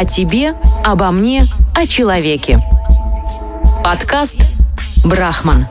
О тебе, обо мне, о человеке. Подкаст «Брахман».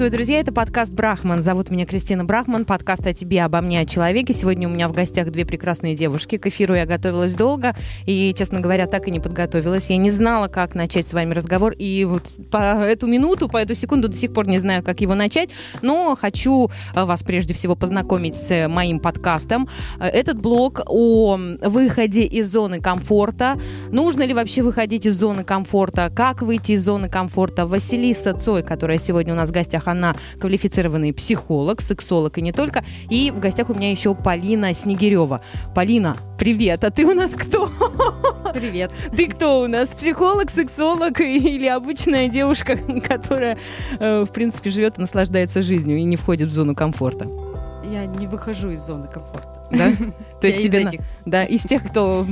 Приветствую, друзья. Это подкаст «Брахман». Зовут меня Кристина Брахман. Подкаст о тебе, обо мне, о человеке. Сегодня у меня в гостях две прекрасные девушки. К эфиру я готовилась долго и, честно говоря, так и не подготовилась. Я не знала, как начать с вами разговор. И вот по эту минуту, по эту секунду до сих пор не знаю, как его начать. Но хочу э, вас прежде всего познакомить с моим подкастом. Э, этот блог о выходе из зоны комфорта. Нужно ли вообще выходить из зоны комфорта? Как выйти из зоны комфорта? Василиса Цой, которая сегодня у нас в гостях, она квалифицированный психолог, сексолог и не только. И в гостях у меня еще Полина Снегирева. Полина, привет, а ты у нас кто? Привет. Ты кто у нас? Психолог, сексолог или обычная девушка, которая, э, в принципе, живет и наслаждается жизнью и не входит в зону комфорта? Я не выхожу из зоны комфорта. Да? То есть тебе на- да, из тех, кто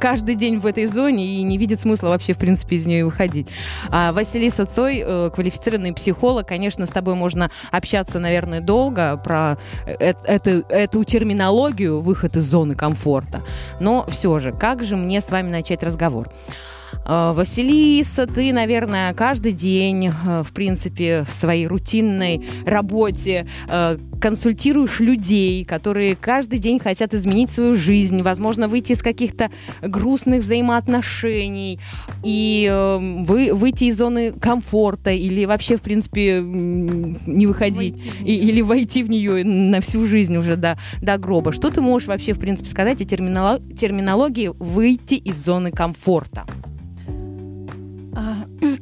каждый день в этой зоне и не видит смысла вообще, в принципе, из нее выходить. А Василиса Цой, э, квалифицированный психолог, конечно, с тобой можно общаться, наверное, долго про э- эту, эту терминологию выход из зоны комфорта. Но все же, как же мне с вами начать разговор? Э, Василиса, ты, наверное, каждый день, э, в принципе, в своей рутинной работе э, консультируешь людей, которые каждый день хотят изменить свою жизнь, возможно, выйти из каких-то грустных взаимоотношений и э, вы, выйти из зоны комфорта или вообще, в принципе, не выходить. Войти И- или войти в нее на всю жизнь уже до, до гроба. Что ты можешь вообще, в принципе, сказать о терминоло- терминологии «выйти из зоны комфорта»? А,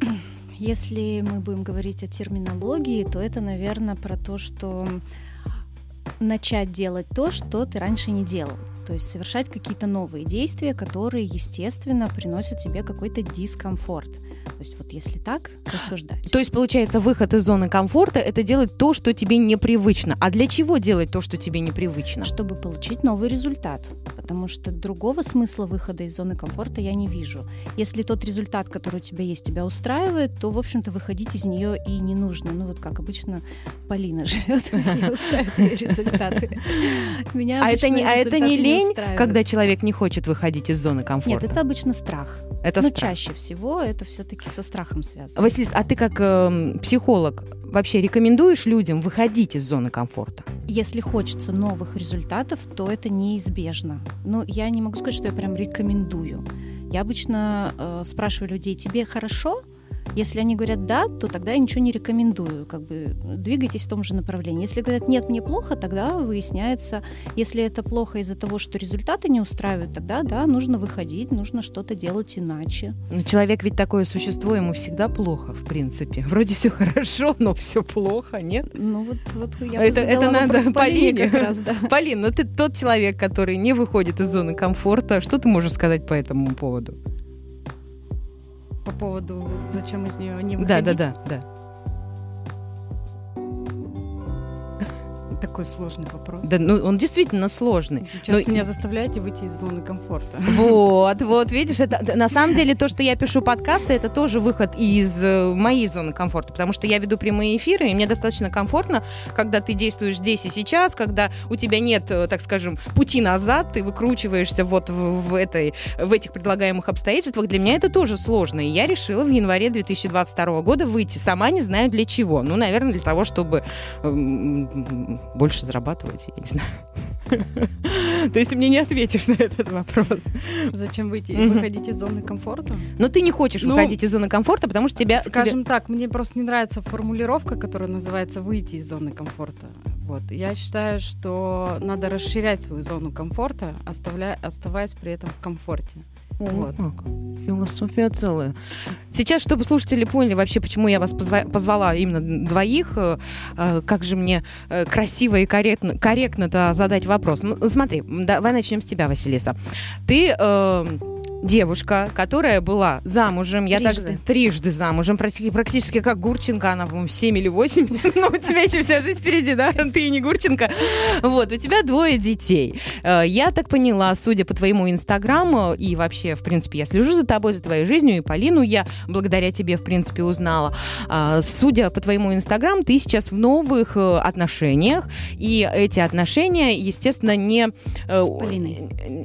Если мы будем говорить о терминологии, то это, наверное, про то, что начать делать то, что ты раньше не делал. То есть совершать какие-то новые действия, которые, естественно, приносят тебе какой-то дискомфорт. То есть вот если так рассуждать. То есть, получается, выход из зоны комфорта – это делать то, что тебе непривычно. А для чего делать то, что тебе непривычно? чтобы получить новый результат. Потому что другого смысла выхода из зоны комфорта я не вижу. Если тот результат, который у тебя есть, тебя устраивает, то, в общем-то, выходить из нее и не нужно. Ну, вот как обычно Полина живет и устраивает результаты. Меня А это не, а это не лень, устраивают. когда человек не хочет выходить из зоны комфорта? Нет, это обычно страх. Это ну, страх. чаще всего это все-таки со страхом связано. Василис, а ты как эм, психолог вообще рекомендуешь людям выходить из зоны комфорта? Если хочется новых результатов, то это неизбежно. Но я не могу сказать, что я прям рекомендую. Я обычно э, спрашиваю людей, тебе хорошо? Если они говорят да, то тогда я ничего не рекомендую. Как бы двигайтесь в том же направлении. Если говорят нет, мне плохо, тогда выясняется, если это плохо из-за того, что результаты не устраивают, тогда да, нужно выходить, нужно что-то делать иначе. Ну, Человек ведь такое существо, ему всегда плохо, в принципе. Вроде все хорошо, но все плохо, нет? Ну вот, вот я Это- это надо Полине. как раз, да. Полин, ну ты тот человек, который не выходит из зоны комфорта. Что ты можешь сказать по этому поводу? По поводу, зачем из нее не Да, выходить. да, да, да. Такой сложный вопрос. Да, ну он действительно сложный. Сейчас Ну, меня заставляете выйти из зоны комфорта. Вот, вот, видишь, это на самом деле то, что я пишу подкасты, это тоже выход из э, моей зоны комфорта, потому что я веду прямые эфиры, и мне достаточно комфортно, когда ты действуешь здесь и сейчас, когда у тебя нет, э, так скажем, пути назад, ты выкручиваешься вот в, в этой, в этих предлагаемых обстоятельствах. Для меня это тоже сложно, и я решила в январе 2022 года выйти, сама не знаю для чего. Ну, наверное, для того, чтобы эм, больше зарабатывать, я не знаю. То есть ты мне не ответишь на этот вопрос. Зачем выйти выходить из зоны комфорта? Но ты не хочешь Ну, выходить из зоны комфорта, потому что тебя... Скажем так, мне просто не нравится формулировка, которая называется «выйти из зоны комфорта». Вот. Я считаю, что надо расширять свою зону комфорта, оставляя, оставаясь при этом в комфорте. Вот. Как? Философия целая. Сейчас, чтобы слушатели поняли вообще, почему я вас позва- позвала именно двоих, э, э, как же мне э, красиво и корректно, корректно-то задать вопрос. Ну, смотри, давай начнем с тебя, Василиса. Ты э, девушка, которая была замужем, я Трижды. так трижды замужем, практи- практически как Гурченко, она, по-моему, 7 или 8, но у тебя еще вся жизнь впереди, да, ты не Гурченко. Вот, у тебя двое детей. Э, Я так поняла, судя по твоему инстаграму, и вообще, в принципе, я слежу за тобой, за твоей жизнью, и Полину я благодаря тебе, в принципе, узнала. А, Судя по твоему инстаграм, ты сейчас в новых э, отношениях, и эти отношения, естественно, не... э, С Полиной.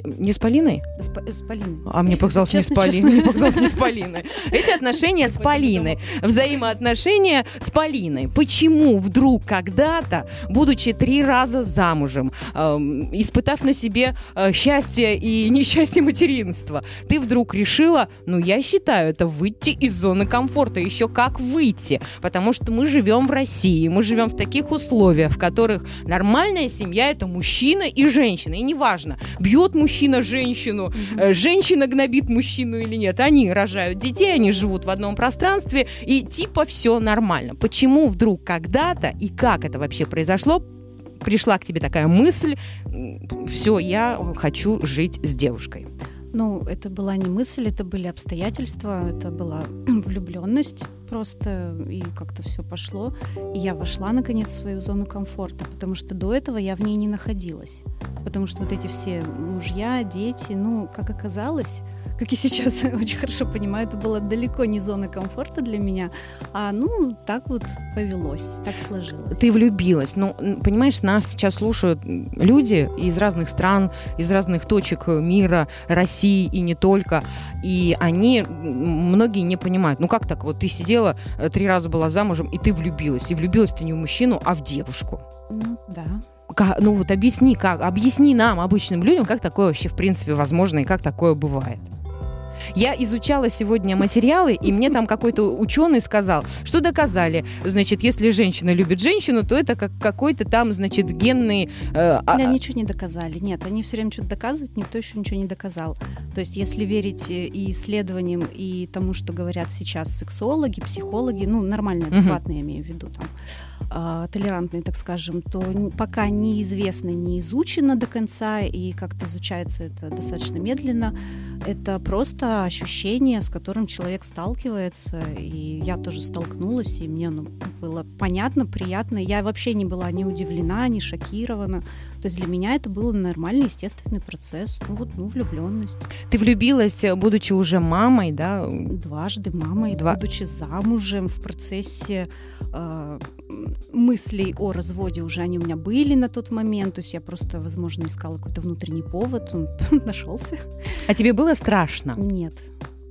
Не с Полиной? С, с Полиной. А мне показалось не с Честно, Полиной. честно. Мне показалось не с Полиной. Эти отношения с Полиной. Взаимоотношения с Полиной. Почему вдруг когда-то, будучи три раза замужем, эм, испытав на себе э, счастье и несчастье материнства, ты вдруг решила, ну, я считаю, это выйти из зоны комфорта. Еще как выйти? Потому что мы живем в России, мы живем в таких условиях, в которых нормальная семья – это мужчина и женщина. И неважно, бьет мужчина женщину, э, женщина гнобит мужчину или нет. Они рожают детей, они живут в одном пространстве, и типа все нормально. Почему вдруг когда-то и как это вообще произошло, пришла к тебе такая мысль, все, я хочу жить с девушкой. Ну, это была не мысль, это были обстоятельства, это была влюбленность просто, и как-то все пошло. И я вошла, наконец, в свою зону комфорта, потому что до этого я в ней не находилась. Потому что вот эти все мужья, дети, ну, как оказалось, как и сейчас очень хорошо понимаю, это была далеко не зона комфорта для меня, а, ну, так вот повелось, так сложилось. Ты влюбилась. Ну, м, понимаешь, нас сейчас слушают люди из разных стран, из разных точек мира, России и не только. И они, многие не понимают. Ну как так? Вот ты сидела, э, три раза была замужем, и ты влюбилась. И влюбилась ты не в мужчину, а в девушку. Ну, да. Ка- ну вот объясни, как, объясни нам, обычным людям, как такое вообще в принципе возможно и как такое бывает. Я изучала сегодня материалы, и мне там какой-то ученый сказал, что доказали, значит, если женщина любит женщину, то это как какой-то там, значит, генный... э, а- Да, ничего не доказали. Нет, они все время что-то доказывают, никто еще ничего не доказал. То есть, если верить э, и исследованиям, и тому, что говорят сейчас сексологи, психологи, ну, нормальные, адекватные, я имею в виду, там, а, толерантные, так скажем, то пока неизвестно, не изучено до конца, и как-то изучается это достаточно медленно. Это просто ощущение, с которым человек сталкивается, и я тоже столкнулась, и мне оно было понятно, приятно. Я вообще не была ни удивлена, ни шокирована. То есть для меня это был нормальный, естественный процесс. Ну вот, ну, влюбленность. Ты влюбилась, э, будучи уже мамой, да? Дважды мамой, Два- будучи замужем в процессе э, мыслей о разводе уже они у меня были на тот момент. То есть я просто, возможно, искала какой-то внутренний повод. Он нашелся. А тебе было страшно? Нет,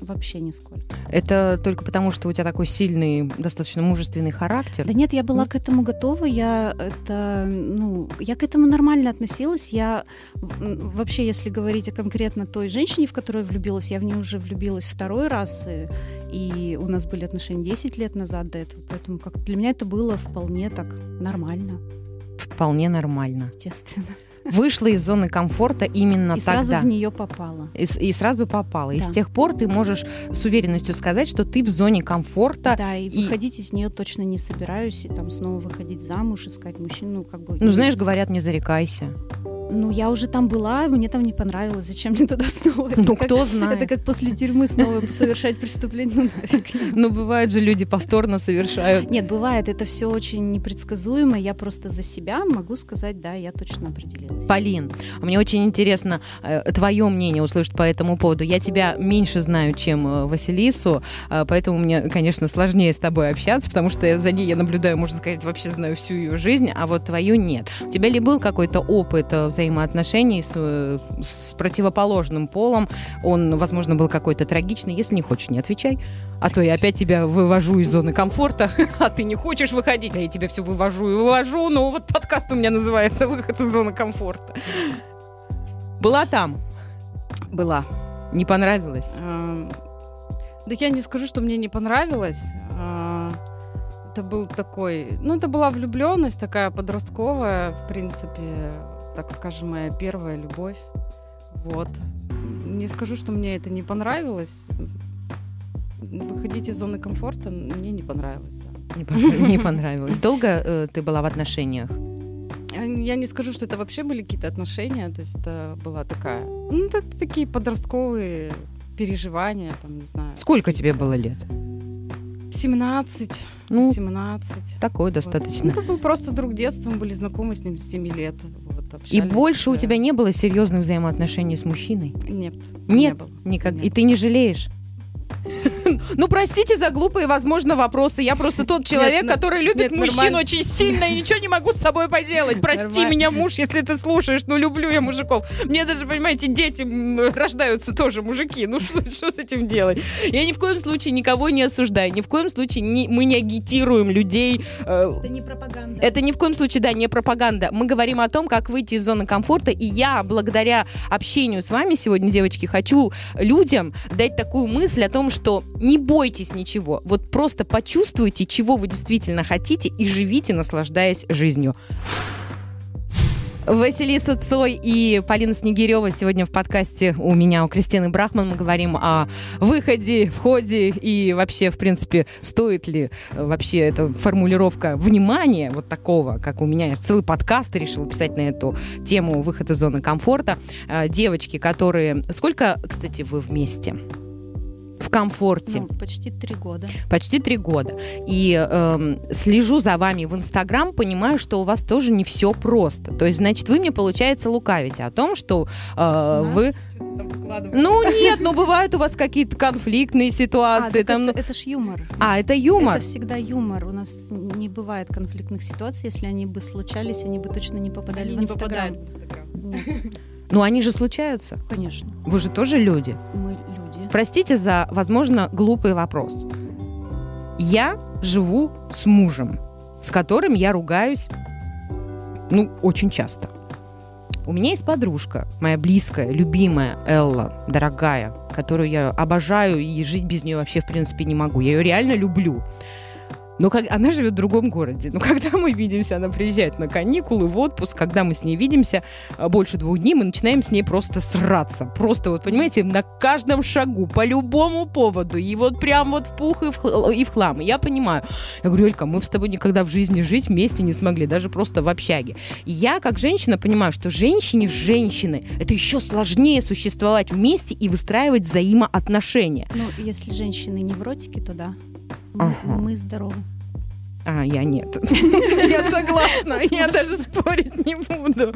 вообще нисколько. Это только потому, что у тебя такой сильный, достаточно мужественный характер? Да нет, я была Нет? к этому готова, я это, ну, я к этому нормально относилась. Я вообще, если говорить о конкретно той женщине, в которую я влюбилась, я в нее уже влюбилась второй раз, и, и у нас были отношения 10 лет назад до этого, поэтому как для меня это было вполне так нормально, Вполне нормально. естественно. Вышла из зоны комфорта именно и тогда. сразу в нее попала. И, и сразу попала. И с Да. тех пор ты можешь с уверенностью сказать, что ты в зоне комфорта. Да, и, и- выходить из нее точно не собираюсь, и там снова выходить замуж, искать мужчину, ну, как бы... Ну, знаешь, говорят, не зарекайся. Ну, я уже там была, мне там не понравилось. Зачем мне туда снова? Ну, Это как- кто знает. Это как после тюрьмы снова совершать преступление. Ну, нафиг. Ну, бывают же люди повторно совершают. Нет, бывает, это все очень непредсказуемо. Я просто за себя могу сказать, да, я точно определилась. Полин, мне очень интересно э, твое мнение услышать по этому поводу. Я тебя меньше знаю, чем э, Василису, э, поэтому мне, конечно, сложнее с тобой общаться, потому что я за ней я наблюдаю, можно сказать, вообще знаю всю ее жизнь, а вот твою нет. У тебя ли был какой-то опыт э, взаимоотношений с, э, с противоположным полом? Он, возможно, был какой-то трагичный. Если не хочешь, не отвечай. А то я опять тебя вывожу из зоны комфорта, а ты не хочешь выходить, а я тебя все вывожу и вывожу. Ну, вот подкаст у меня называется «Выход из зоны комфорта». Была там? Была. Не понравилось? Эм, Да я не скажу, что мне не понравилось. А, Это был такой... Ну, это была влюбленность такая подростковая, в принципе, так скажем, моя первая любовь. Вот. Не скажу, что мне это не понравилось. Выходить из зоны комфорта мне не понравилось, да. Не пон- не понравилось. Долго э, ты была в отношениях? А, Я не скажу, что это вообще были какие-то отношения, то есть это была такая, ну, это такие подростковые переживания, там, не знаю. Сколько тебе было лет? 17, Ну, 17. такой Вот. достаточно. Ну, это был просто друг детства, мы были знакомы с ним с 7 лет. Вот, И общались, больше у тебя не было серьезных взаимоотношений с мужчиной? Нет. Нет, не было. никак. Нет. И ты не жалеешь? Ну, простите за глупые, возможно, вопросы. Я просто тот человек, ну, который любит нет, мужчин нормально. очень сильно и ничего не могу с тобой поделать. Прости Нормально. меня, муж, если ты слушаешь. Ну, люблю я мужиков. Мне даже, понимаете, дети рождаются тоже мужики. Ну, что, что с этим делать? Я ни в коем случае никого не осуждаю. Ни в коем случае не- мы не агитируем людей. э, Это не пропаганда. это ни в коем случае, да, не пропаганда. Мы говорим о том, как выйти из зоны комфорта. И я, благодаря общению с вами сегодня, девочки, хочу людям дать такую мысль о том, что не бойтесь ничего. Вот просто почувствуйте, чего вы действительно хотите, и живите, наслаждаясь жизнью. Василиса Цой и Полина Снегирева сегодня в подкасте у меня, у Кристины Брахман. Мы говорим о выходе, входе и вообще, в принципе, стоит ли вообще эта формулировка внимания вот такого, как у меня. Я целый подкаст решила писать на эту тему выход из зоны комфорта. Э, Девочки, которые... Сколько, кстати, вы вместе? В комфорте. Ну, почти три года. Почти три года. И эм, слежу за вами в Инстаграм, понимаю, что у вас тоже не все просто. То есть, значит, вы мне, получается, лукавите о том, что э, вы... Ну, нет, ну бывают у вас какие-то конфликтные А, ситуации. так там... это, это ж юмор. А, это юмор. Это всегда юмор. У нас не бывает конфликтных ситуаций. Если они бы случались, они бы точно не попадали Они в не Инстаграм. попадают в Инстаграм. Нет, Ну, они же случаются. конечно. Вы же тоже люди. Мы люди. Простите за, возможно, глупый вопрос. Я живу с мужем, с которым я ругаюсь, ну, очень часто. У меня есть подружка, моя близкая, любимая Элла, дорогая, которую я обожаю и жить без нее вообще, в принципе, не могу. Я ее реально люблю. Но как, она живет в другом городе. Но когда мы видимся, она приезжает на каникулы, в отпуск. Когда мы с ней видимся а, больше двух дней, мы начинаем с ней просто сраться. Просто вот, понимаете, на каждом шагу, по любому поводу. И вот прям вот в пух и в, хл- и в хлам. И я понимаю. Я говорю, Элька, мы с тобой никогда в жизни жить вместе не смогли, даже просто в общаге. И я, как женщина, понимаю, что женщине с женщиной это еще сложнее существовать вместе и выстраивать взаимоотношения. Ну, если женщины невротики, то да. Мы, Ага. мы здоровы. А, я нет. Я согласна, я даже спорить не буду.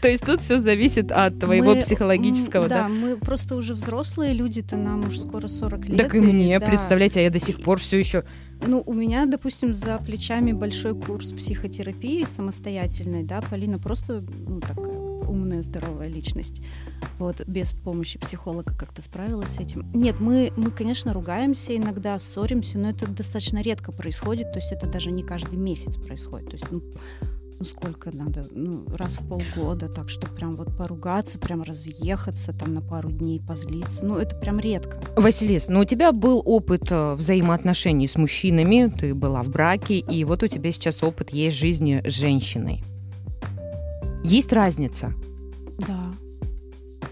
То есть тут все зависит от твоего психологического, да? мы просто уже взрослые люди-то, нам уже скоро 40 лет. Так и мне, представляете, а я до сих пор все еще... Ну, у меня, допустим, за плечами большой курс психотерапии самостоятельной, да, Полина просто, ну, такая умная, здоровая личность. Вот, без помощи психолога как-то справилась с этим. Нет, мы, мы, конечно, ругаемся, иногда ссоримся, но это достаточно редко происходит, то есть это даже не каждый месяц происходит. То есть, ну, ну сколько надо, ну, раз в полгода, так что прям вот поругаться, прям разъехаться, там на пару дней позлиться, ну, это прям редко. Василис, ну у тебя был опыт э, взаимоотношений с мужчинами, ты была в браке, и вот у тебя сейчас опыт есть жизни с женщиной. Есть разница? Да.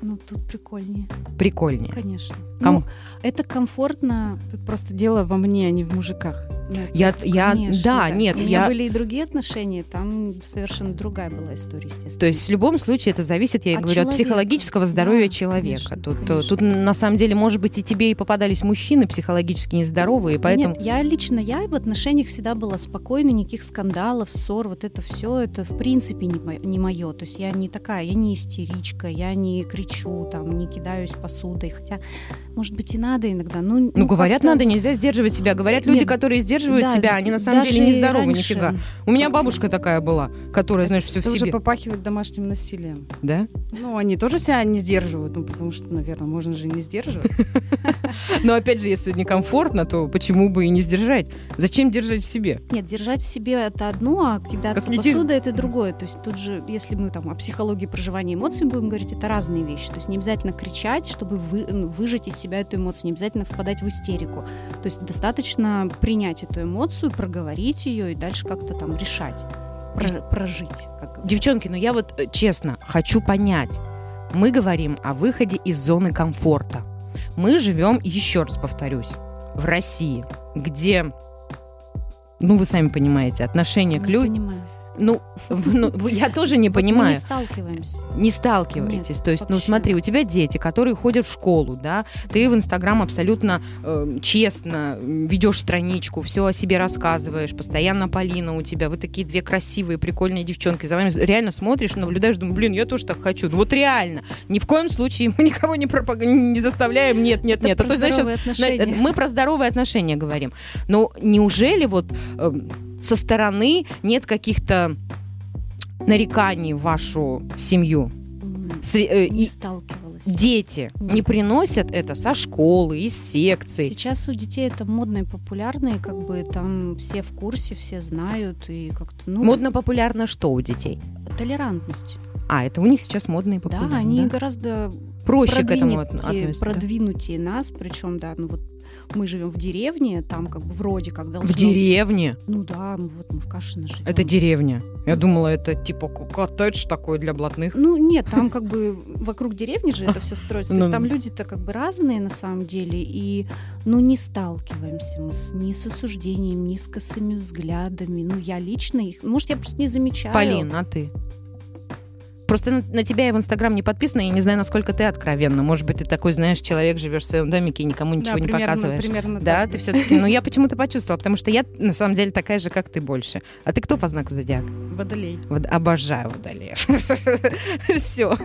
Ну, тут прикольнее. Прикольнее. Конечно. Ком- Ну, это комфортно. Тут просто дело во мне, а не в мужиках. Ну, Я, я, конечно, да, нет, У меня я, были и другие отношения, там совершенно другая была история, естественно. То есть в любом случае это зависит, я От говорю, от человека. психологического здоровья Да, человека. конечно, тут, э, конечно. тут на самом деле, может быть, и тебе и попадались мужчины психологически нездоровые, Да поэтому... Нет, я лично, я в отношениях всегда была спокойна, никаких скандалов, ссор, вот это все, это в принципе не мое. То есть я не такая, я не истеричка, я не кричу, там, не кидаюсь посудой, хотя, может быть, и надо иногда. Ну, Ну, говорят, как-то- надо, нельзя сдерживать себя. Говорят, люди, Нет, которые сдерживают да, себя, они на самом деле нездоровы раньше. нифига. У меня бабушка такая была, которая, знаешь, все в Это уже себе. попахивает домашним насилием. Да? Ну, они тоже себя не сдерживают, ну, потому что, наверное, можно же не сдерживать. Но опять же, если некомфортно, то почему бы и не сдержать? Зачем держать в себе? Нет, держать в себе это одно, а кидаться посудой это другое. То есть тут же, если мы там о психологии проживания эмоций будем говорить, это разные вещи. То есть не обязательно кричать, чтобы вы- выжать из себя эту эмоцию, не обязательно впадать в истерику. То есть достаточно принять эту эмоцию, проговорить ее и дальше как-то там решать, про- прожить. Как. Девчонки, ну я вот э, честно хочу понять. Мы говорим о выходе из зоны комфорта. Мы живем, еще раз повторюсь, в России, где, ну вы сами понимаете, отношение к людям, понимаю. Ну, ну, я тоже не Вот Мы понимаю. не сталкиваемся. Не сталкиваетесь. Нет, То есть, ну вообще. смотри, у тебя дети, которые ходят в школу, да, ты в Инстаграм абсолютно э, честно ведешь страничку, все о себе рассказываешь, постоянно Полина у тебя, вы такие две красивые, прикольные девчонки, за вами реально смотришь, наблюдаешь, думаешь, блин, я тоже так хочу. Ну вот реально, ни в коем случае мы никого не, пропаг... не заставляем, нет, нет, нет. А про то, щас- отношения. мы про здоровые отношения говорим. Но неужели вот эм, со стороны нет каких-то нареканий в вашу семью? Сре- э, Не и сталкивалась. дети не приносят это со школы, из секций. Сейчас у детей это модно и популярно, и как бы там все в курсе, все знают, и как-то, ну, Модно популярно что у детей? толерантность. А, это у них сейчас модно и популярно. да, они да? гораздо проще к этому относятся. продвинутее нас, причем, да, ну вот мы живем в деревне, там как бы вроде как должно... В деревне? Ну да, мы вот мы в Кашино живем. Это деревня. Я думала, это типа коттедж такой для блатных. Ну нет, там как бы вокруг деревни же это все строится. То Ну есть там люди-то как бы разные на самом деле, и ну не сталкиваемся мы с, ни с осуждением, ни с косыми взглядами. Ну я лично их, может я просто не замечаю. Полин, а ты? Просто на, на тебя я в Инстаграм не подписана, и не знаю, насколько ты откровенна. Может быть, ты такой, знаешь, человек, живешь в своем домике и никому ничего Да, не примерно- показываешь. Примерно Да, так. ты все-таки. Ну, я почему-то почувствовала, потому что я на самом деле такая же, как ты больше. А ты кто по знаку зодиака? Водолей. Вот обожаю водолеев. Все.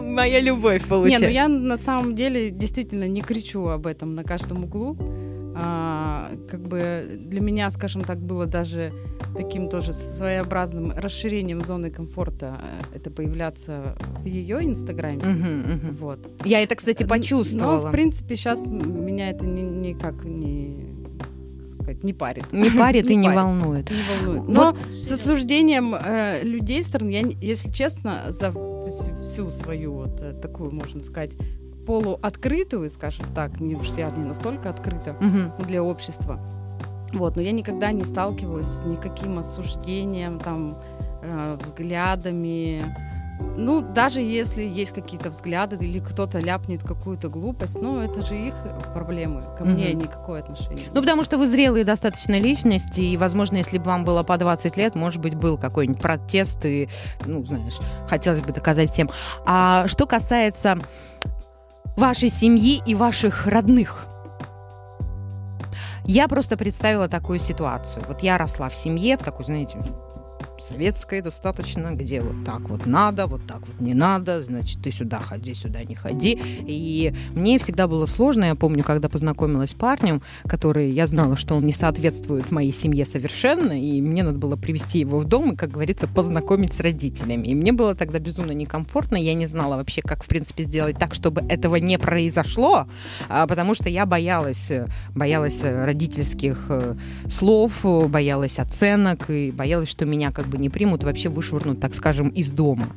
Моя любовь Не, получается. ну я на самом деле действительно не кричу об этом на каждом углу. А, как бы для меня, скажем так, было даже таким тоже своеобразным расширением зоны комфорта э, это появляться в ее инстаграме. Мгм, мгм. Вот. Я это, кстати, Н- почувствовала. Но, в принципе, сейчас меня это ни- никак не, сказать, не парит. Не парит и не парит, волнует. Не волнует. Вот- Но с осуждением э, людей стороны, я, не- если честно, за вс- всю свою вот э, такую, можно сказать, полуоткрытую, скажем так, не уж я не настолько открыта Мгм. для общества. Вот, но я никогда не сталкивалась с никаким осуждением, там, э, взглядами. Ну, даже если есть какие-то взгляды или кто-то ляпнет какую-то глупость, ну, это же их проблемы. Ко мне Мгм. никакое отношение. Ну, потому что вы зрелые достаточно личности, и, возможно, если бы вам было по 20 лет, может быть, был какой-нибудь протест, и, ну, знаешь, хотелось бы доказать всем. А что касается вашей семьи и ваших родных, я просто представила такую ситуацию. Вот я росла в семье, в такой, знаете, советской достаточно, где вот так вот надо, вот так вот не надо, значит, ты сюда ходи, сюда не ходи. И мне всегда было сложно, я помню, когда познакомилась с парнем, который, я знала, что он не соответствует моей семье совершенно, и мне надо было привести его в дом и, как говорится, познакомить с родителями. И мне было тогда безумно некомфортно, я не знала вообще, как, в принципе, сделать так, чтобы этого не произошло, а, потому что я боялась, боялась родительских э, слов, боялась оценок и боялась, что меня как бы не примут вообще вышвырнут, так скажем, из дома.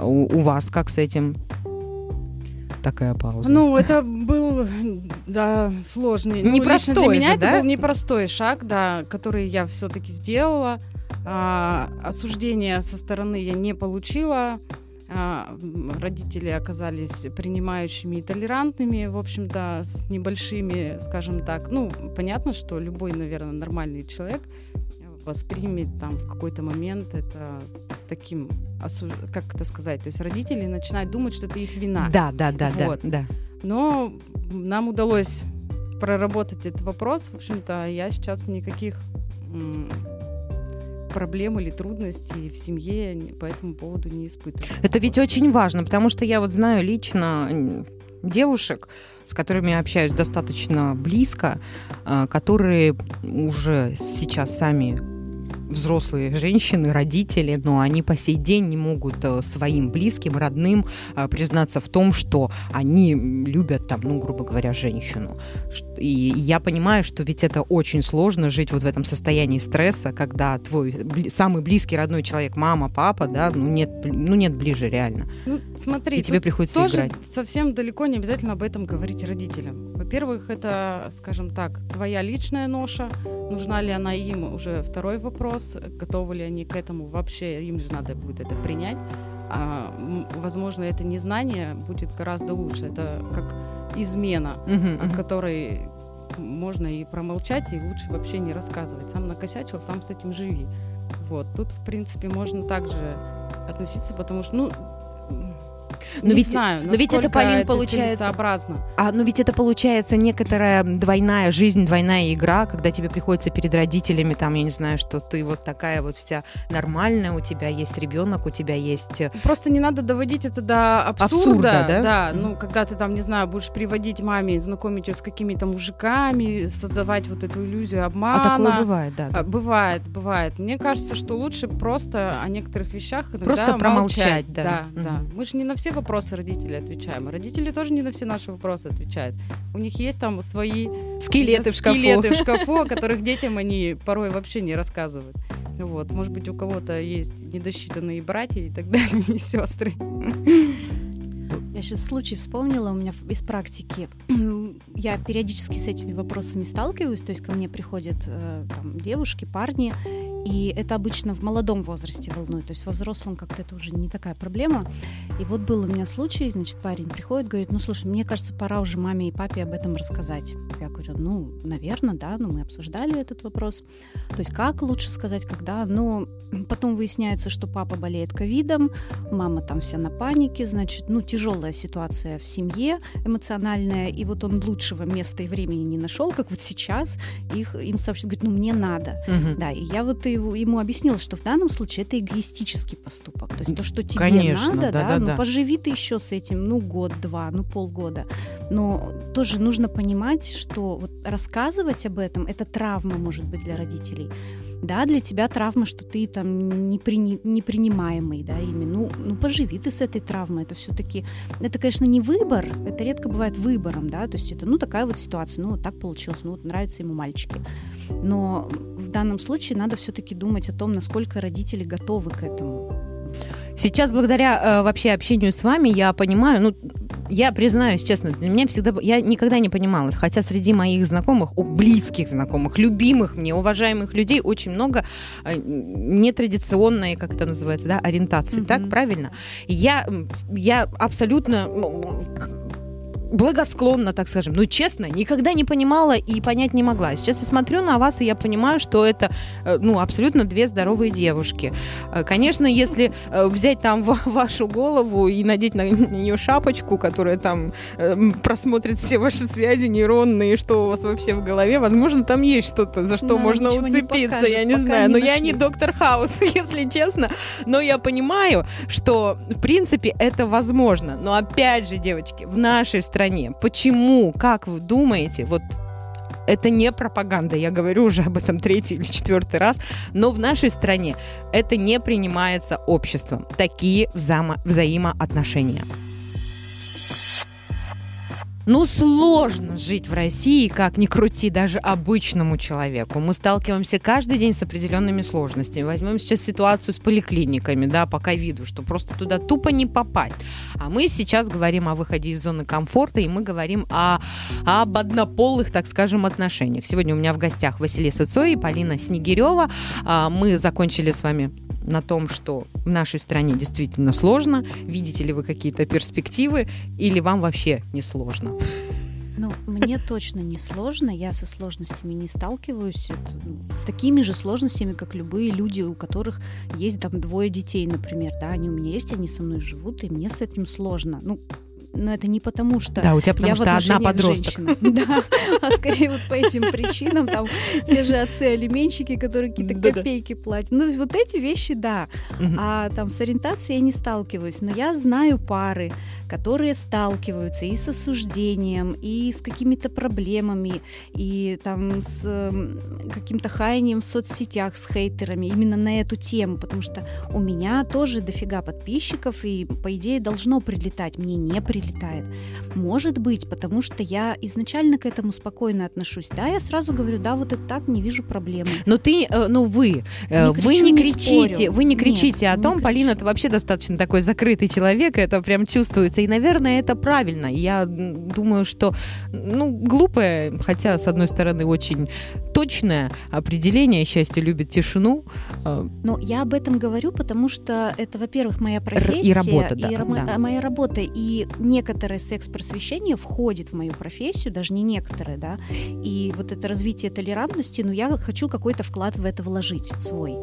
У, у вас как с этим? Такая пауза. Ну, это был, да, сложный. ну, Непростой лично для меня же, это да? был непростой шаг, да, который я все-таки сделала. А, осуждения со стороны я не получила. А, родители оказались принимающими и толерантными, в общем-то, с небольшими, скажем так. Ну, понятно, что любой, наверное, нормальный человек воспримет там в какой-то момент это с, с таким, как это сказать, то есть родители начинают думать, что это их вина. Да, да, да, Вот. да, да. Но нам удалось проработать этот вопрос. В общем-то, я сейчас никаких проблем или трудностей в семье по этому поводу не испытываю. Это ведь очень важно, потому что я вот знаю лично девушек, с которыми я общаюсь достаточно близко, а, которые уже сейчас сами взрослые женщины, родители, но они по сей день не могут э, своим близким, родным э, признаться в том, что они любят там, ну, грубо говоря, женщину. И я понимаю, что ведь это очень сложно жить вот в этом состоянии стресса, когда твой самый близкий родной человек, мама, папа, да, ну нет, ну нет ближе реально. Ну, смотри, И тебе приходится тоже играть. совсем далеко не обязательно об этом говорить родителям. Во-первых, это, скажем так, твоя личная ноша. Нужна ли она им, уже второй вопрос. Готовы ли они к этому вообще, им же надо будет это принять. А, возможно, это незнание будет гораздо лучше. Это как измена, Мгм, о мгм. которой можно и промолчать, и лучше вообще не рассказывать. Сам накосячил, сам с этим живи. Вот, тут, в принципе, можно также относиться, потому что, ну, но не ведь, знаю, но ведь это, Полин, это получается... целесообразно. А, ну ведь это получается некоторая двойная жизнь, двойная игра, когда тебе приходится перед родителями, там, я не знаю, что ты вот такая вот вся нормальная, у тебя есть ребенок, у тебя есть... э, Просто не надо доводить это до абсурда. Абсурда, да? Да, ну, когда ты там, не знаю, будешь приводить маме, знакомить ее с какими-то мужиками, создавать вот эту иллюзию А обмана. такое бывает, да. да. А, Бывает, бывает. Мне кажется, что лучше просто о некоторых вещах иногда Просто промолчать, молчать. да. Да, Мгм. да. Мы же не на все вопросы родителей отвечаем. Родители тоже не на все наши вопросы отвечают. У них есть там свои Скелеты в шкафу. скелеты в шкафу, о которых детям они порой вообще не рассказывают. Вот, может быть, у кого-то есть недосчитанные братья и так далее, и сестры. Я сейчас случай вспомнила у меня в- из практики. Я периодически с этими вопросами сталкиваюсь, то есть ко мне приходят э, там, девушки, парни, и это обычно в молодом возрасте волнует, то есть во взрослом как-то это уже не такая проблема. И вот был у меня случай, значит, парень приходит, говорит, ну слушай, мне кажется, пора уже маме и папе об этом рассказать. Я говорю, ну, наверное, да, но мы обсуждали этот вопрос. То есть как лучше сказать, когда, но потом выясняется, что папа болеет ковидом, мама там вся на панике, значит, ну, тяжелая ситуация в семье эмоциональная, и вот он лучшего места и времени не нашел, как вот сейчас их, им сообщают, говорит, ну, мне надо. Мгм. Да, и я вот его, ему объяснила, что в данном случае это эгоистический поступок. То есть то, что тебе Конечно, надо, да, да-да-да. ну поживи ты еще с этим, ну год-два, ну полгода. Но тоже нужно понимать, что вот рассказывать об этом, это травма может быть для родителей. Да, для тебя травма, что ты там не прини- непринимаемый, да, ими. Ну, ну, поживи ты с этой травмой. Это все-таки, это, конечно, не выбор, это редко бывает выбором, да, то есть это, ну, такая вот ситуация, ну, вот так получилось, ну, вот нравятся ему мальчики. Но в данном случае надо все-таки думать о том, насколько родители готовы к этому. Сейчас, благодаря э, вообще общению с вами, я понимаю, ну, я признаюсь честно, для меня всегда... Я никогда не понимала, хотя среди моих знакомых, о, близких знакомых, любимых мне, уважаемых людей очень много э, нетрадиционной, как это называется, да, ориентации, Мгм. так, правильно? Я, я абсолютно благосклонно, так скажем, ну, честно, никогда не понимала и понять не могла. Сейчас я смотрю на вас, и я понимаю, что это, э, ну, абсолютно две здоровые девушки. Э, Конечно, если э, взять там ва- вашу голову и надеть на нее шапочку, которая там эм, просмотрит все ваши связи нейронные, что у вас вообще в голове, возможно, там есть что-то, за что Но можно ничего не уцепиться, покажет, я не знаю. не Но я не нашли. доктор Хаус, если честно. Но я понимаю, что, в принципе, это возможно. Но опять же, девочки, в нашей стране, почему, как вы думаете, вот это не пропаганда, я говорю уже об этом третий или четвертый раз, но в нашей стране это не принимается обществом. Такие взаимо- взаимоотношения. Ну, сложно жить в России, как ни крути, даже обычному человеку. Мы сталкиваемся каждый день с определенными сложностями. Возьмем сейчас ситуацию с поликлиниками, да, по ковиду, что просто туда тупо не попасть. А мы сейчас говорим о выходе из зоны комфорта, и мы говорим о, об однополых, так скажем, отношениях. Сегодня у меня в гостях Василиса Цой и Полина Снегирева. А, Мы закончили с вами на том, что в нашей стране действительно сложно. Видите ли вы какие-то перспективы или вам вообще не сложно? Ну, мне точно не сложно, я со сложностями не сталкиваюсь. Это, ну, с такими же сложностями, как любые люди, у которых есть там двое детей, например, да, они у меня есть, они со мной живут, и мне с этим сложно. Ну, но это не потому, что Да, у тебя потому я в что одна подросток. Да, а скорее вот по этим причинам, там, те же отцы-алименщики, которые какие-то копейки платят. Ну, вот эти вещи, да. А там с ориентацией я не сталкиваюсь, но я знаю пары, которые сталкиваются и с осуждением, и с какими-то проблемами, и там с каким-то хаянием в соцсетях, с хейтерами именно на эту тему, потому что у меня тоже дофига подписчиков, и по идее должно прилетать, мне не прилетает. Может быть, потому что я изначально к этому спокойно отношусь. Да, я сразу говорю, да, вот это так, не вижу проблемы. Но ты, э, ну вы, э, Не вы кричу, не не кричите, спорю. вы не Нет, кричите о не том, Полина, кричу. ты вообще достаточно такой закрытый человек, это прям чувствуется. И, наверное, это правильно. Я думаю, что, ну, глупое, хотя, с одной стороны, очень точное определение. Счастье любит тишину. Э, Но я об этом говорю, потому что это, во-первых, моя профессия. и работа, да, и рама- да. а, моя работа. И некоторое секс-просвещение входит в мою профессию, даже не некоторые, да. И вот это развитие толерантности, ну, я хочу какой-то вклад в это вложить свой.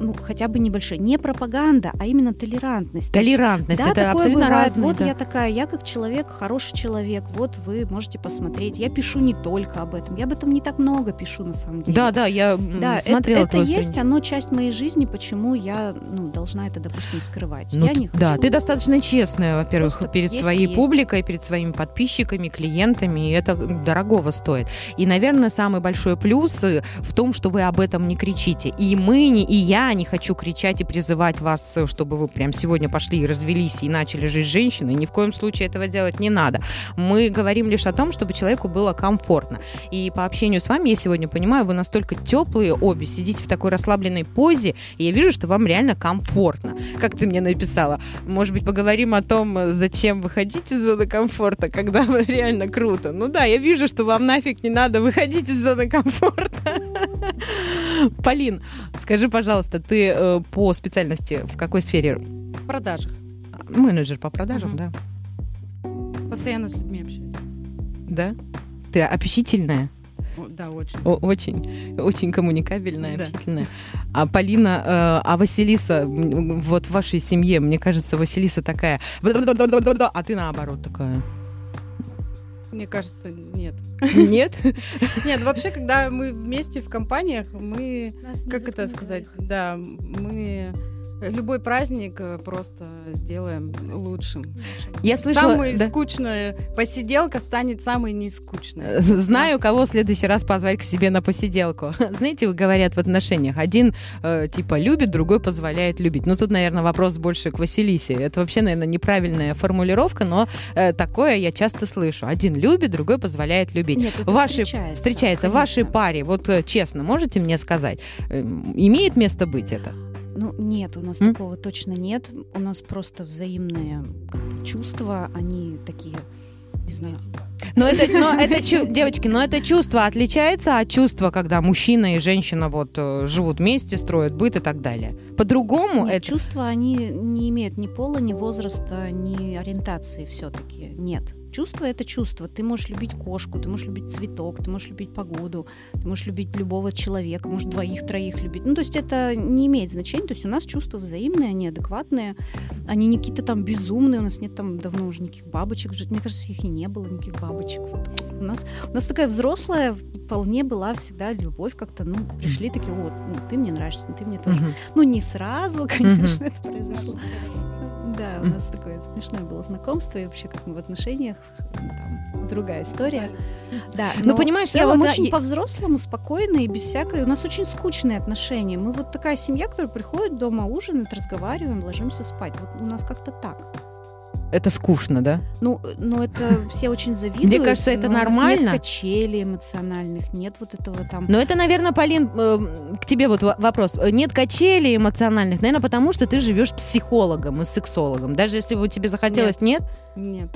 Ну, хотя бы небольшой, не пропаганда, а именно толерантность. Толерантность, да, это такое абсолютно бывает. разное. Вот да. я такая, я как человек, хороший человек, вот вы можете посмотреть. Я пишу не только об этом, я об этом не так много пишу на самом деле. Да, да, я Да, это, смотрела это твою есть, оно часть моей жизни, почему я ну, должна это, допустим, скрывать. Ну, я не хочу. Да, ты достаточно честная, во-первых, Просто перед есть своей публикой, перед своими подписчиками, клиентами, и это дорогого стоит. И, наверное, самый большой плюс э, в том, что вы об этом не кричите. И мы, и я не хочу кричать и призывать вас, э, чтобы вы прям сегодня пошли и развелись и начали жить женщиной. Ни в коем случае этого делать не надо. Мы говорим лишь о том, чтобы человеку было комфортно. И по общению с вами, я сегодня понимаю, вы настолько теплые обе, сидите в такой расслабленной позе, и я вижу, что вам реально комфортно. Как ты мне написала, может быть, поговорим о том, э, зачем выходить из зоны комфорта, когда вы реально круто. Ну да, я вижу, что вам нафиг не надо выходить из зоны комфорта. Полин, скажи, пожалуйста, ты э, по специальности в какой сфере? В продажах. Менеджер по продажам, да? Постоянно с людьми общаюсь. Да? Ты общительная? О, Да, очень. О- очень, очень коммуникабельная, Да. общительная. А Полина, э, а Василиса, м, вот в вашей семье, мне кажется, Василиса такая, а ты наоборот такая. Мне кажется, нет. Нет? Нет, вообще, когда мы вместе в компаниях, мы, как это сказать, да, мы любой праздник э, просто сделаем лучшим. Я слышала... Самая да. скучная посиделка станет самой нескучной. Знаю, кого в следующий раз позвать к себе на посиделку. Знаете, вы говорят в отношениях, один э, типа любит, другой позволяет любить. Ну тут, наверное, вопрос больше к Василисе. Это вообще, наверное, неправильная формулировка, но э, такое я часто слышу. Один любит, другой позволяет любить. Нет, это Ваши- встречается. Встречается в вашей конечно. паре, вот э, честно, можете мне сказать, э, имеет место быть это? Ну, нет, у нас М? такого точно нет. У нас просто взаимные чувства, они такие, не знаю. Но это, но это чу- девочки, но это чувство отличается от чувства, когда мужчина и женщина вот э, живут вместе, строят быт и так далее. По-другому Нет, это чувства, они не имеют ни пола, ни возраста, ни ориентации все-таки. Нет. Чувство это чувство. Ты можешь любить кошку, ты можешь любить цветок, ты можешь любить погоду, ты можешь любить любого человека, можешь двоих-троих любить. Ну, то есть это не имеет значения. То есть у нас чувства взаимные, они адекватные, они не какие-то там безумные. У нас нет там давно уже никаких бабочек. Мне кажется, их и не было, никаких бабочек. Вот У нас, у нас такая взрослая вполне была всегда любовь как-то, ну, пришли такие, вот, ну, ты мне нравишься, ты мне тоже. Ну, не сразу, конечно, это произошло. Да, у нас такое смешное было знакомство, и вообще как мы в отношениях, там, другая история. Да, Ну, но понимаешь, в я да, очень и- по-взрослому, спокойно и без всякой... У нас очень скучные отношения. Мы вот такая семья, которая приходит дома, ужинает, разговариваем, ложимся спать. Вот у нас как-то так. Это скучно, да? Ну, но это все очень завидуют. Мне кажется, это нормально. Нет качелей эмоциональных, нет вот этого там... Но это, наверное, Полин, э, к тебе вот во- вопрос. Нет качелей эмоциональных, наверное, потому что ты живешь психологом и сексологом. Даже если бы тебе захотелось, нет? Нет.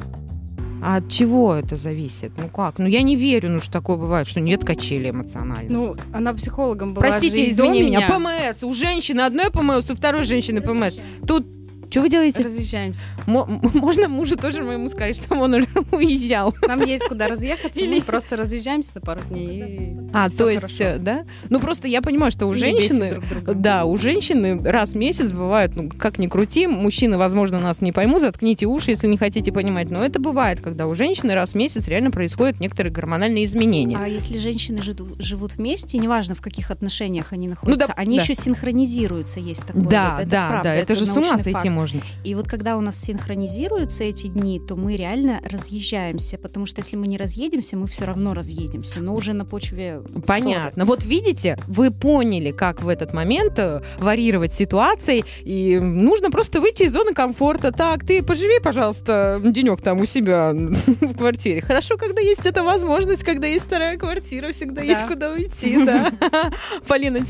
А от чего это зависит? Ну как? Ну я не верю, ну что такое бывает, что нет качели эмоциональных. Ну, она психологом была Простите, извини меня. меня. ПМС. У женщины одной ПМС, у второй женщины ПМС. Тут что вы делаете? Разъезжаемся. М- можно мужу тоже моему сказать, что он уже уезжал? Нам есть куда разъехаться, Или- мы просто разъезжаемся на пару дней. и А, то есть, хорошо. да? Ну просто я понимаю, что у женщины друг друга. Да, у женщины раз в месяц бывает, ну, как ни крути, мужчины, возможно, нас не поймут, заткните уши, если не хотите понимать, но это бывает, когда у женщины раз в месяц реально происходят некоторые гормональные изменения. А если женщины жив- живут вместе, неважно в каких отношениях они находятся, да, они да. еще синхронизируются, есть такое. да, вот, это да, правда, да, это, же с ума сойти факт. Можно. И вот когда у нас синхронизируются эти дни, то мы реально разъезжаемся, потому что если мы не разъедемся, мы все равно разъедемся, но уже на почве. Понятно. Вот видите, вы поняли, как в этот момент э, варьировать ситуации, и нужно просто выйти из зоны комфорта. Так, ты поживи, пожалуйста, денек там у себя в квартире. Хорошо, когда есть эта возможность, когда есть вторая квартира, всегда Да. есть куда уйти, да. Полина,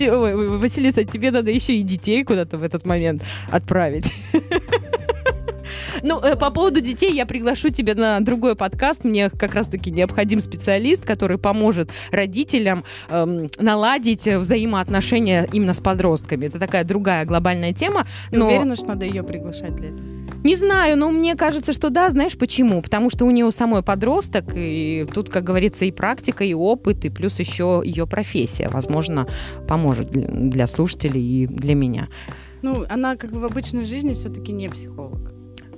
Василиса, тебе надо еще и детей куда-то в этот момент отправить. Ну, э, по поводу детей я приглашу тебя на другой подкаст. Мне как раз-таки необходим специалист, который поможет родителям эм, наладить взаимоотношения именно с подростками. Это такая другая глобальная тема. Но... уверена, что надо ее приглашать для этого. Не знаю, но мне кажется, что да. Знаешь почему? Потому что у нее самой подросток, и тут, как говорится, и практика, и опыт, и плюс еще ее профессия, возможно, поможет для слушателей и для меня. Ну, она как бы в обычной жизни все-таки не психолог.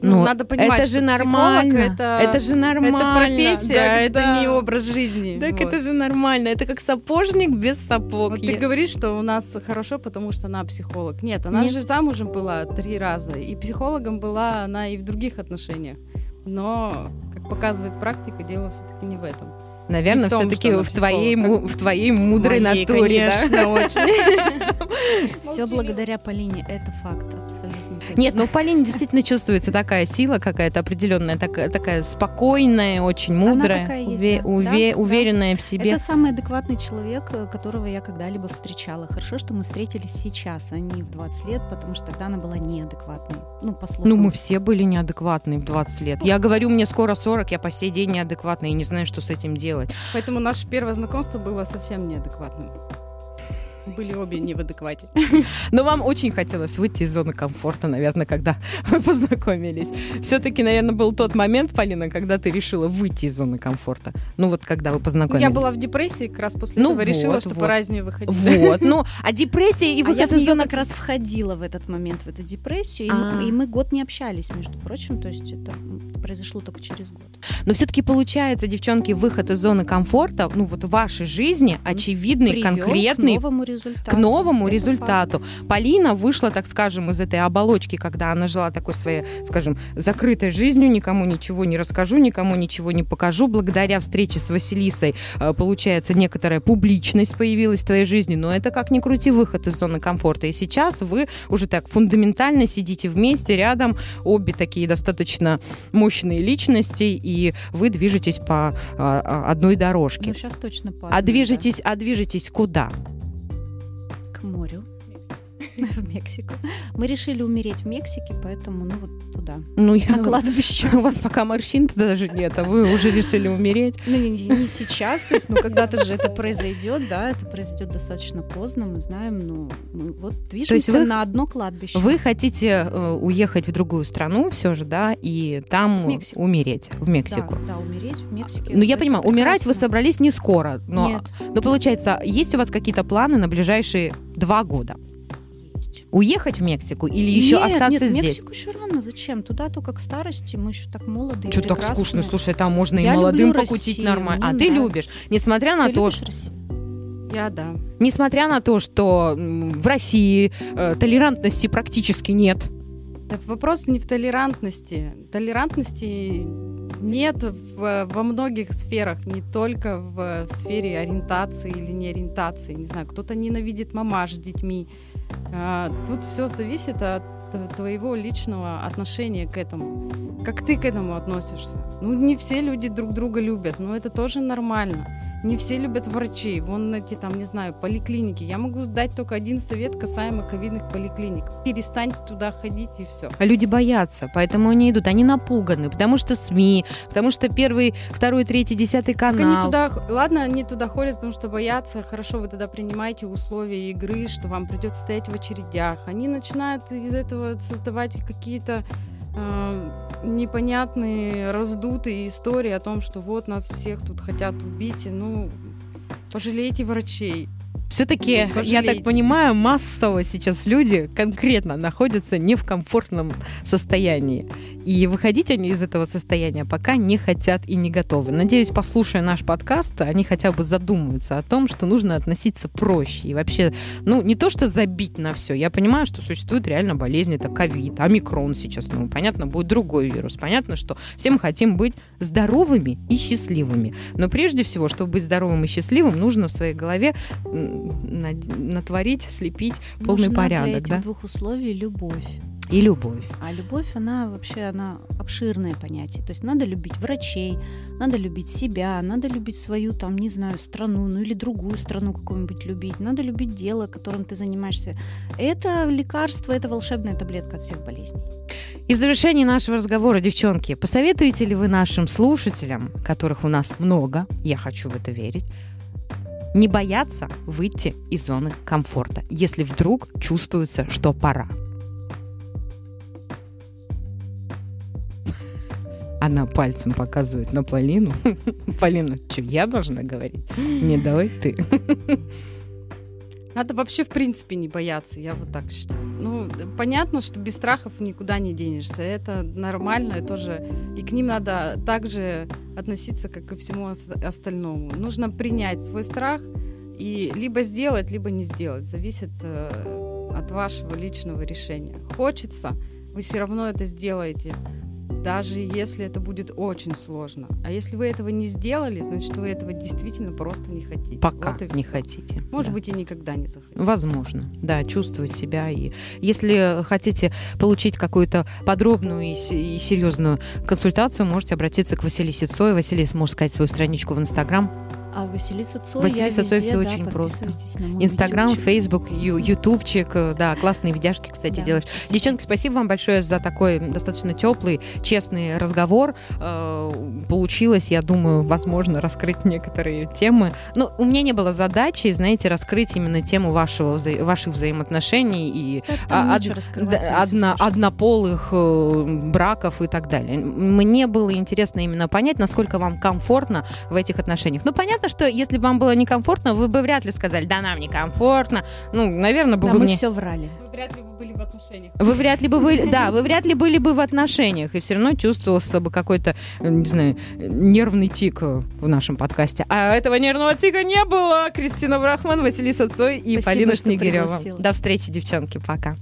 Ну, Ну, надо понимать, это же что нормально. это, это же нормально. это профессия, Так а это да. не образ жизни. Так Вот. это же нормально. Это как сапожник без сапог. Вот Я- ты говоришь, что у нас хорошо, потому что она психолог. Нет, она Нет. же замужем была три раза, и психологом была она и в других отношениях. Но, как показывает практика, дело все-таки не в этом. Наверное, все-таки она в твоей, в твоей мудрой Моей, натуре. да? конечно, очень. Все благодаря Полине, это факт абсолютно. Нет, ну в Полине действительно чувствуется такая сила какая-то определенная, такая, такая спокойная, очень мудрая, такая есть, уве- да. уве- Да, да. уверенная в себе. Это самый адекватный человек, э, которого я когда-либо встречала. Хорошо, что мы встретились сейчас, а не в 20 лет, потому что тогда она была неадекватной. Ну, по слухам. Ну, мы все были неадекватные в 20 лет. Я говорю, мне скоро 40, я по сей день неадекватная и не знаю, что с этим делать. Поэтому наше первое знакомство было совсем неадекватным. Были обе не в адеквате. Но вам очень хотелось выйти из зоны комфорта, наверное, когда вы познакомились. Все-таки, наверное, был тот момент, Полина, когда ты решила выйти из зоны комфорта. Ну, вот когда вы познакомились. Я была в депрессии, как раз после Ну этого решила, вот, что вот. пора из нее выходить. Вот, ну, а депрессия и А я выход в из нее зоны как раз входила в этот момент, в эту депрессию, и, А. мы, и мы год не общались, между прочим, то есть это произошло только через год. Но все-таки получается, девчонки, выход из зоны комфорта, ну вот в вашей жизни очевидный, Привел конкретный к новому результату. К новому Это результату. Полина вышла, так скажем, из этой оболочки, когда она жила такой своей, скажем, закрытой жизнью, никому ничего не расскажу, никому ничего не покажу. Благодаря встрече с Василисой, э, получается, некоторая публичность появилась в твоей жизни, но это как ни крути выход из зоны комфорта. И сейчас вы уже так фундаментально сидите вместе, рядом, обе такие достаточно мощные личности, и вы движетесь по а, а, одной дорожке. Ну, сейчас точно по А одной, да. движетесь, а движетесь куда? К морю. В Мексику. Мы решили умереть в Мексике, поэтому, ну, вот туда. Ну, я... На кладбище. У вас пока морщин-то даже нет, а вы уже решили умереть. Ну, не, не- сейчас, то есть, ну, когда-то же это произойдет, да, это произойдет достаточно поздно, мы знаем, ну, мы вот движемся вы- на одно кладбище. Вы хотите э, уехать в другую страну все же, да, и там умереть, в Мексику. Да, да, умереть в Мексике. Ну, я понимаю, умирать вы собрались не скоро, но, Нет, но получается, есть у вас какие-то планы на ближайшие два года? Есть. Уехать в Мексику или еще Нет, остаться нет, в здесь? Мексику еще рано. Зачем? Туда только к старости. Мы еще так молоды. и Что так скучно? Слушай, там можно и Я молодым люблю покутить Россию, нормально. А мне ты нравится. любишь, несмотря на Ты то, любишь Россию? Я да. несмотря на то, что в России э, толерантности практически нет. Да вопрос не в толерантности. Толерантности нет в- во многих сферах, не только в, сфере ориентации или не ориентации. Не знаю, кто-то ненавидит мамаш с детьми. А, тут все зависит от твоего личного отношения к этому. Как ты к этому относишься? Ну, не все люди друг друга любят, но это тоже нормально. Не все любят врачей. Вон эти там, не знаю, поликлиники. Я могу дать только один совет касаемо ковидных поликлиник. Перестаньте туда ходить и все. А люди боятся, поэтому они идут, они напуганы, потому что СМИ, потому что первый, второй, третий, десятый Так они канал. туда, ладно, они туда ходят, потому что боятся. Хорошо, вы тогда принимаете условия игры, что вам придется стоять в очередях. Они начинают из этого создавать какие-то э, непонятные, раздутые истории о том, что вот нас всех тут хотят убить. Ну, пожалейте врачей. Все-таки, я так понимаю, массово сейчас люди конкретно находятся не в комфортном состоянии. И выходить они из этого состояния пока не хотят и не готовы. Надеюсь, послушая наш подкаст, они хотя бы задумаются о том, что нужно относиться проще. И вообще, ну, не то, что забить на все. Я понимаю, что существует реально болезнь, это ковид, омикрон сейчас, ну, понятно, будет другой вирус. Понятно, что все мы хотим быть здоровыми и счастливыми. Но прежде всего, чтобы быть здоровым и счастливым, нужно в своей голове натворить, слепить полный Нужна порядок, для этих да? двух условий любовь. И любовь. А любовь, она вообще, она обширное понятие. То есть надо любить врачей, надо любить себя, надо любить свою, там, не знаю, страну, ну или другую страну какую-нибудь любить. Надо любить дело, которым ты занимаешься. Это лекарство, это волшебная таблетка от всех болезней. И в завершении нашего разговора, девчонки, посоветуете ли вы нашим слушателям, которых у нас много, я хочу в это верить, не бояться выйти из зоны комфорта, если вдруг чувствуется, что пора? Она пальцем показывает на Полину. Полина, что, я должна говорить? Не, давай ты. Надо вообще в принципе не бояться, я вот так считаю. Ну, понятно, что без страхов никуда не денешься. Это нормально, и тоже и к ним надо также относиться, как и всему остальному. Нужно принять свой страх и либо сделать, либо не сделать. Зависит э, от вашего личного решения. Хочется, вы все равно это сделаете даже если это будет очень сложно. А если вы этого не сделали, значит, вы этого действительно просто не хотите. Пока вот не хотите. Может да. быть, и никогда не захотите. Возможно, да, чувствовать себя. И если хотите получить какую-то подробную и, и серьезную консультацию, можете обратиться к Василисе Цой. Василий может сказать свою страничку в Инстаграм. А Василиса Цой Василиса Цой все да, очень просто. Инстаграм, Фейсбук, Ютубчик, э, да, классные видяшки, кстати, да, делаешь. Спасибо. Девчонки, спасибо вам большое за такой достаточно теплый, честный разговор. Э, получилось, я думаю, возможно, раскрыть некоторые темы. Но у меня не было задачи, знаете, раскрыть именно тему вашего, вза ваших взаимоотношений и од, одно, однополых э, браков и так далее. Мне было интересно именно понять, насколько вам комфортно в этих отношениях. Ну, понятно, понятно, что если бы вам было некомфортно, вы бы вряд ли сказали, да, нам некомфортно. Ну, наверное, бы да, вы мы мне... все врали. Вы вряд ли бы были в отношениях. Вы вряд ли бы были, да, вы вряд ли были бы в отношениях, и все равно чувствовался бы какой-то, не знаю, нервный тик в нашем подкасте. А этого нервного тика не было. Кристина Брахман, Василиса Цой и Спасибо, Полина Снегирева. До встречи, девчонки, пока.